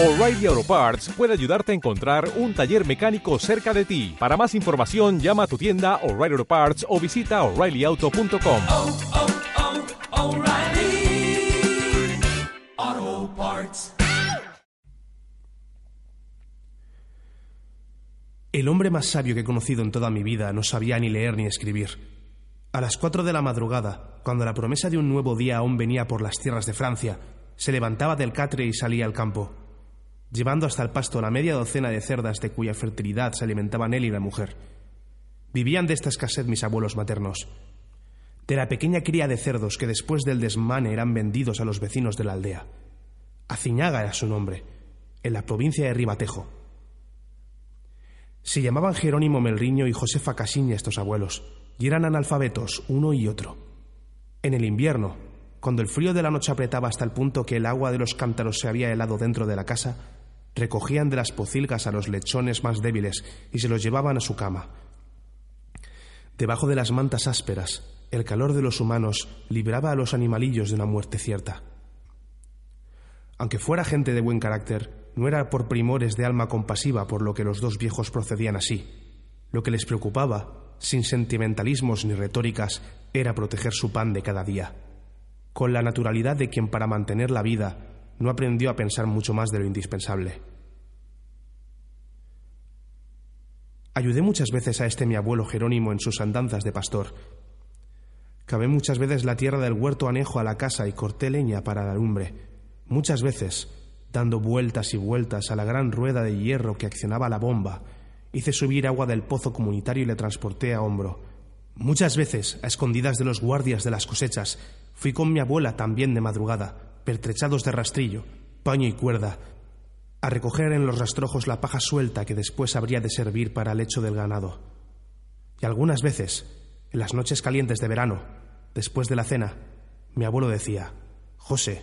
O'Reilly Auto Parts puede ayudarte a encontrar un taller mecánico cerca de ti. Para más información, llama a tu tienda O'Reilly Auto Parts o visita oreillyauto.com. oh, oh, Parts. El hombre más sabio que he conocido en toda mi vida no sabía ni leer ni escribir. A las cuatro de la madrugada, cuando la promesa de un nuevo día aún venía por las tierras de Francia, se levantaba del catre y salía al campo, llevando hasta el pasto la media docena de cerdas de cuya fertilidad se alimentaban él y la mujer. Vivían de esta escasez mis abuelos maternos, de la pequeña cría de cerdos que después del desmane eran vendidos a los vecinos de la aldea. Aciñaga era su nombre, en la provincia de Ribatejo. Se llamaban Jerónimo Melriño y Josefa Casiña estos abuelos, y eran analfabetos uno y otro. En el invierno, cuando el frío de la noche apretaba hasta el punto que el agua de los cántaros se había helado dentro de la casa, recogían de las pocilgas a los lechones más débiles y se los llevaban a su cama. Debajo de las mantas ásperas, el calor de los humanos libraba a los animalillos de una muerte cierta. Aunque fuera gente de buen carácter, no era por primores de alma compasiva por lo que los dos viejos procedían así. Lo que les preocupaba, sin sentimentalismos ni retóricas, era proteger su pan de cada día, con la naturalidad de quien para mantener la vida no aprendió a pensar mucho más de lo indispensable. Ayudé muchas veces a este mi abuelo Jerónimo en sus andanzas de pastor. Cavé muchas veces la tierra del huerto anejo a la casa y corté leña para la lumbre. Muchas veces, dando vueltas y vueltas a la gran rueda de hierro que accionaba la bomba, hice subir agua del pozo comunitario y le transporté a hombro. Muchas veces, a escondidas de los guardias de las cosechas, fui con mi abuela también de madrugada, pertrechados de rastrillo, paño y cuerda, a recoger en los rastrojos la paja suelta que después habría de servir para el hecho del ganado. Y algunas veces, en las noches calientes de verano, después de la cena, mi abuelo decía, José,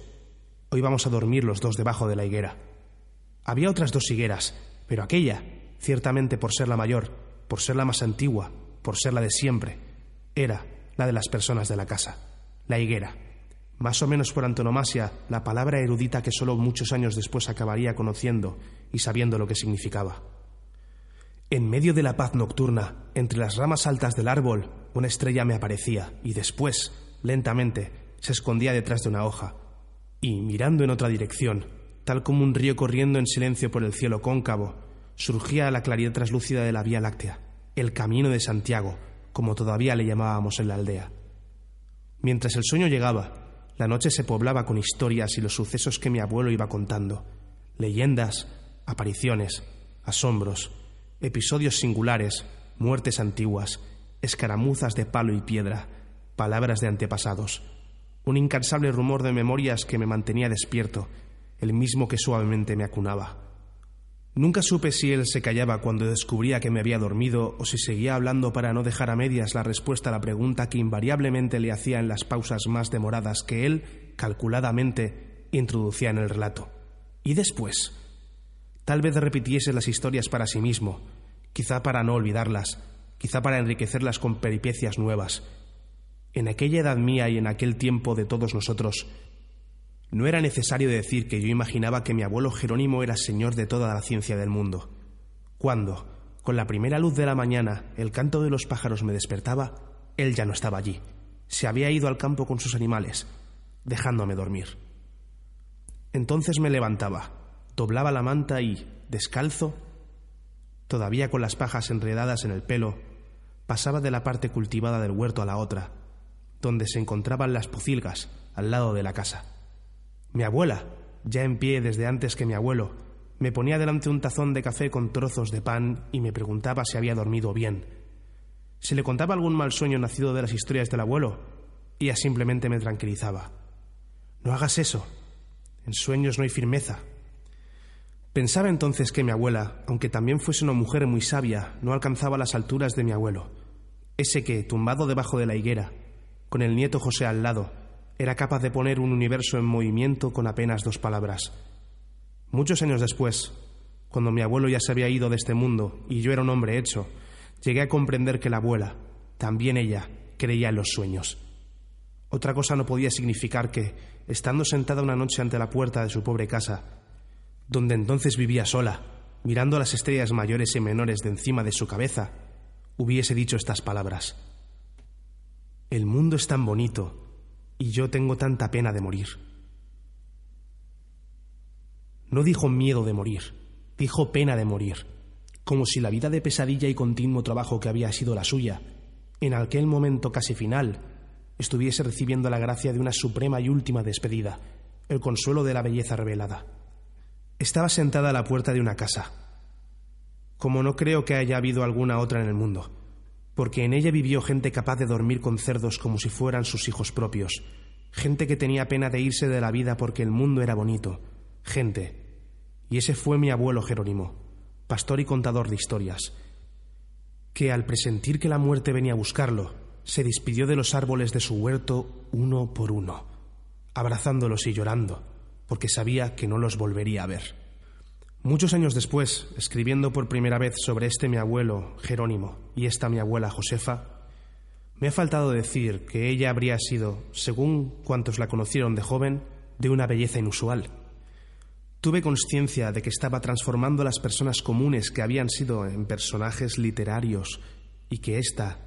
hoy vamos a dormir los dos debajo de la higuera. Había otras dos higueras, pero aquella, ciertamente por ser la mayor, por ser la más antigua, por ser la de siempre, era la de las personas de la casa, la higuera más o menos por antonomasia, la palabra erudita que solo muchos años después acabaría conociendo y sabiendo lo que significaba. En medio de la paz nocturna, entre las ramas altas del árbol, una estrella me aparecía y después, lentamente, se escondía detrás de una hoja. Y, mirando en otra dirección, tal como un río corriendo en silencio por el cielo cóncavo, surgía la claridad traslúcida de la Vía Láctea, el Camino de Santiago, como todavía le llamábamos en la aldea. Mientras el sueño llegaba, la noche se poblaba con historias y los sucesos que mi abuelo iba contando, leyendas, apariciones, asombros, episodios singulares, muertes antiguas, escaramuzas de palo y piedra, palabras de antepasados, un incansable rumor de memorias que me mantenía despierto, el mismo que suavemente me acunaba. Nunca supe si él se callaba cuando descubría que me había dormido o si seguía hablando para no dejar a medias la respuesta a la pregunta que invariablemente le hacía en las pausas más demoradas que él, calculadamente, introducía en el relato. Y después, tal vez repitiese las historias para sí mismo, quizá para no olvidarlas, quizá para enriquecerlas con peripecias nuevas. En aquella edad mía y en aquel tiempo de todos nosotros, no era necesario decir que yo imaginaba que mi abuelo Jerónimo era señor de toda la ciencia del mundo. Cuando, con la primera luz de la mañana, el canto de los pájaros me despertaba, él ya no estaba allí. Se había ido al campo con sus animales, dejándome dormir. Entonces me levantaba, doblaba la manta y, descalzo, todavía con las pajas enredadas en el pelo, pasaba de la parte cultivada del huerto a la otra, donde se encontraban las pocilgas al lado de la casa. Mi abuela, ya en pie desde antes que mi abuelo, me ponía delante un tazón de café con trozos de pan y me preguntaba si había dormido bien. Si le contaba algún mal sueño nacido de las historias del abuelo, ella simplemente me tranquilizaba. No hagas eso. En sueños no hay firmeza. Pensaba entonces que mi abuela, aunque también fuese una mujer muy sabia, no alcanzaba las alturas de mi abuelo, ese que, tumbado debajo de la higuera, con el nieto José al lado, era capaz de poner un universo en movimiento con apenas dos palabras. Muchos años después, cuando mi abuelo ya se había ido de este mundo y yo era un hombre hecho, llegué a comprender que la abuela, también ella, creía en los sueños. Otra cosa no podía significar que, estando sentada una noche ante la puerta de su pobre casa, donde entonces vivía sola, mirando las estrellas mayores y menores de encima de su cabeza, hubiese dicho estas palabras. El mundo es tan bonito y yo tengo tanta pena de morir. No dijo miedo de morir, dijo pena de morir, como si la vida de pesadilla y continuo trabajo que había sido la suya, en aquel momento casi final, estuviese recibiendo la gracia de una suprema y última despedida, el consuelo de la belleza revelada. Estaba sentada a la puerta de una casa, como no creo que haya habido alguna otra en el mundo, porque en ella vivió gente capaz de dormir con cerdos como si fueran sus hijos propios, gente que tenía pena de irse de la vida porque el mundo era bonito, gente. Y ese fue mi abuelo Jerónimo, pastor y contador de historias, que al presentir que la muerte venía a buscarlo, se despidió de los árboles de su huerto uno por uno, abrazándolos y llorando, porque sabía que no los volvería a ver. Muchos años después, escribiendo por primera vez sobre este mi abuelo Jerónimo y esta mi abuela Josefa, me ha faltado decir que ella habría sido, según cuantos la conocieron de joven, de una belleza inusual. Tuve conciencia de que estaba transformando a las personas comunes que habían sido en personajes literarios y que esta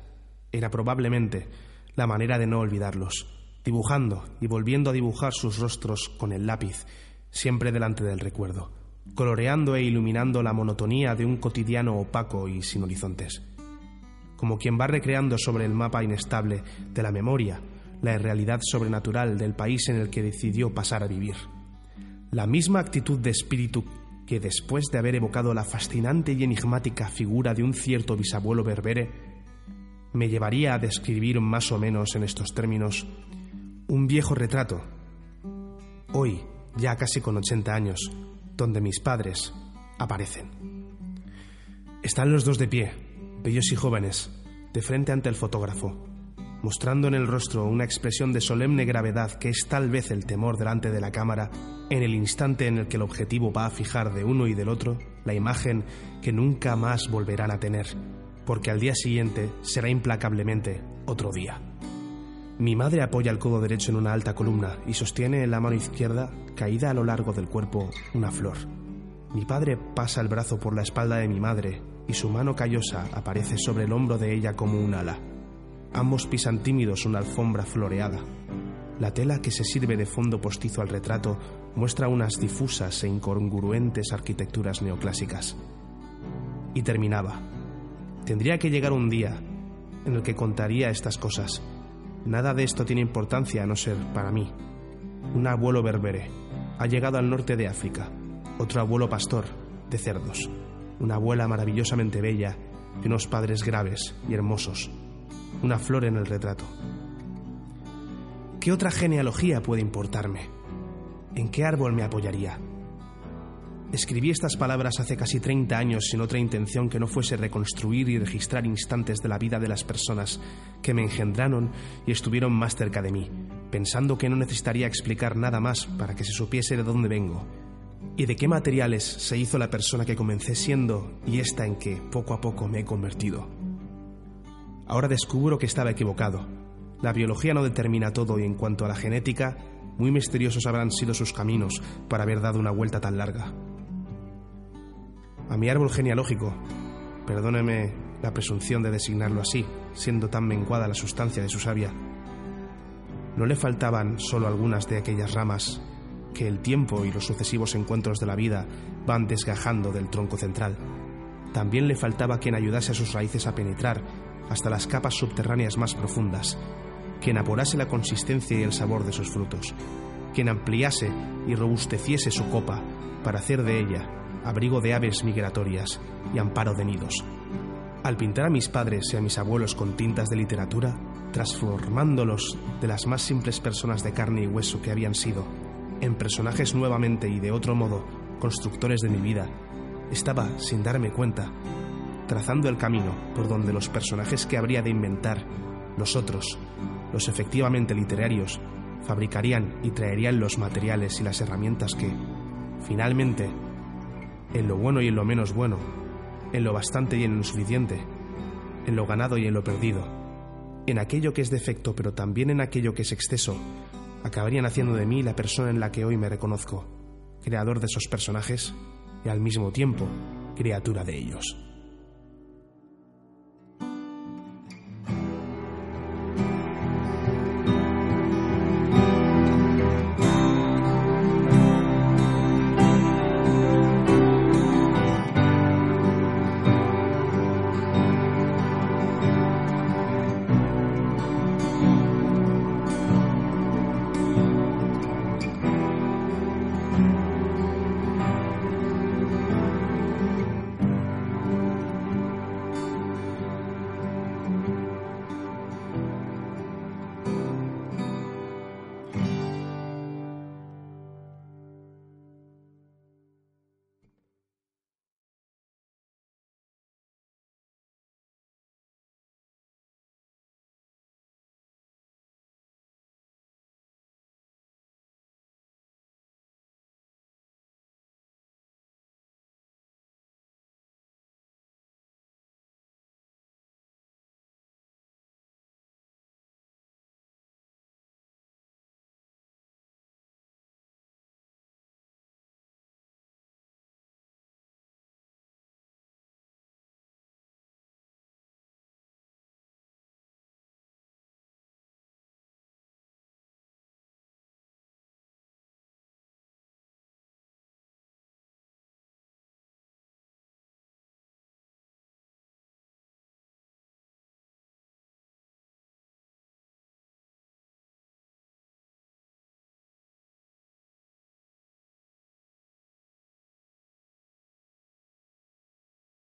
era probablemente la manera de no olvidarlos, dibujando y volviendo a dibujar sus rostros con el lápiz, siempre delante del recuerdo, coloreando e iluminando la monotonía de un cotidiano opaco y sin horizontes. Como quien va recreando sobre el mapa inestable de la memoria la irrealidad sobrenatural del país en el que decidió pasar a vivir. La misma actitud de espíritu que después de haber evocado la fascinante y enigmática figura de un cierto bisabuelo berbere, me llevaría a describir más o menos en estos términos un viejo retrato, hoy ya casi con 80 años, donde mis padres aparecen. Están los dos de pie, bellos y jóvenes, de frente ante el fotógrafo, mostrando en el rostro una expresión de solemne gravedad que es tal vez el temor delante de la cámara en el instante en el que el objetivo va a fijar de uno y del otro la imagen que nunca más volverán a tener, porque al día siguiente será implacablemente otro día. Mi madre apoya el codo derecho en una alta columna y sostiene en la mano izquierda, caída a lo largo del cuerpo, una flor. Mi padre pasa el brazo por la espalda de mi madre y su mano callosa aparece sobre el hombro de ella como un ala. Ambos pisan tímidos una alfombra floreada. La tela que se sirve de fondo postizo al retrato muestra unas difusas e incongruentes arquitecturas neoclásicas. Y terminaba. Tendría que llegar un día en el que contaría estas cosas. Nada de esto tiene importancia a no ser para mí. Un abuelo berbere ha llegado al norte de África. Otro abuelo pastor de cerdos. Una abuela maravillosamente bella y unos padres graves y hermosos una flor en el retrato. ¿Qué otra genealogía puede importarme? ¿En qué árbol me apoyaría? Escribí estas palabras hace casi 30 años sin otra intención que no fuese reconstruir y registrar instantes de la vida de las personas que me engendraron y estuvieron más cerca de mí, pensando que no necesitaría explicar nada más para que se supiese de dónde vengo y de qué materiales se hizo la persona que comencé siendo y esta en que poco a poco me he convertido. Ahora descubro que estaba equivocado. La biología no determina todo y en cuanto a la genética, muy misteriosos habrán sido sus caminos para haber dado una vuelta tan larga. A mi árbol genealógico, perdóneme la presunción de designarlo así, siendo tan menguada la sustancia de su savia, no le faltaban solo algunas de aquellas ramas que el tiempo y los sucesivos encuentros de la vida van desgajando del tronco central. También le faltaba quien ayudase a sus raíces a penetrar hasta las capas subterráneas más profundas, quien apurase la consistencia y el sabor de sus frutos, quien ampliase y robusteciese su copa para hacer de ella abrigo de aves migratorias y amparo de nidos. Al pintar a mis padres y a mis abuelos con tintas de literatura, transformándolos de las más simples personas de carne y hueso que habían sido, en personajes nuevamente y de otro modo constructores de mi vida, estaba, sin darme cuenta, trazando el camino por donde los personajes que habría de inventar, los otros, los efectivamente literarios, fabricarían y traerían los materiales y las herramientas que, finalmente, en lo bueno y en lo menos bueno, en lo bastante y en lo suficiente, en lo ganado y en lo perdido, en aquello que es defecto pero también en aquello que es exceso, acabarían haciendo de mí la persona en la que hoy me reconozco, creador de esos personajes y al mismo tiempo criatura de ellos.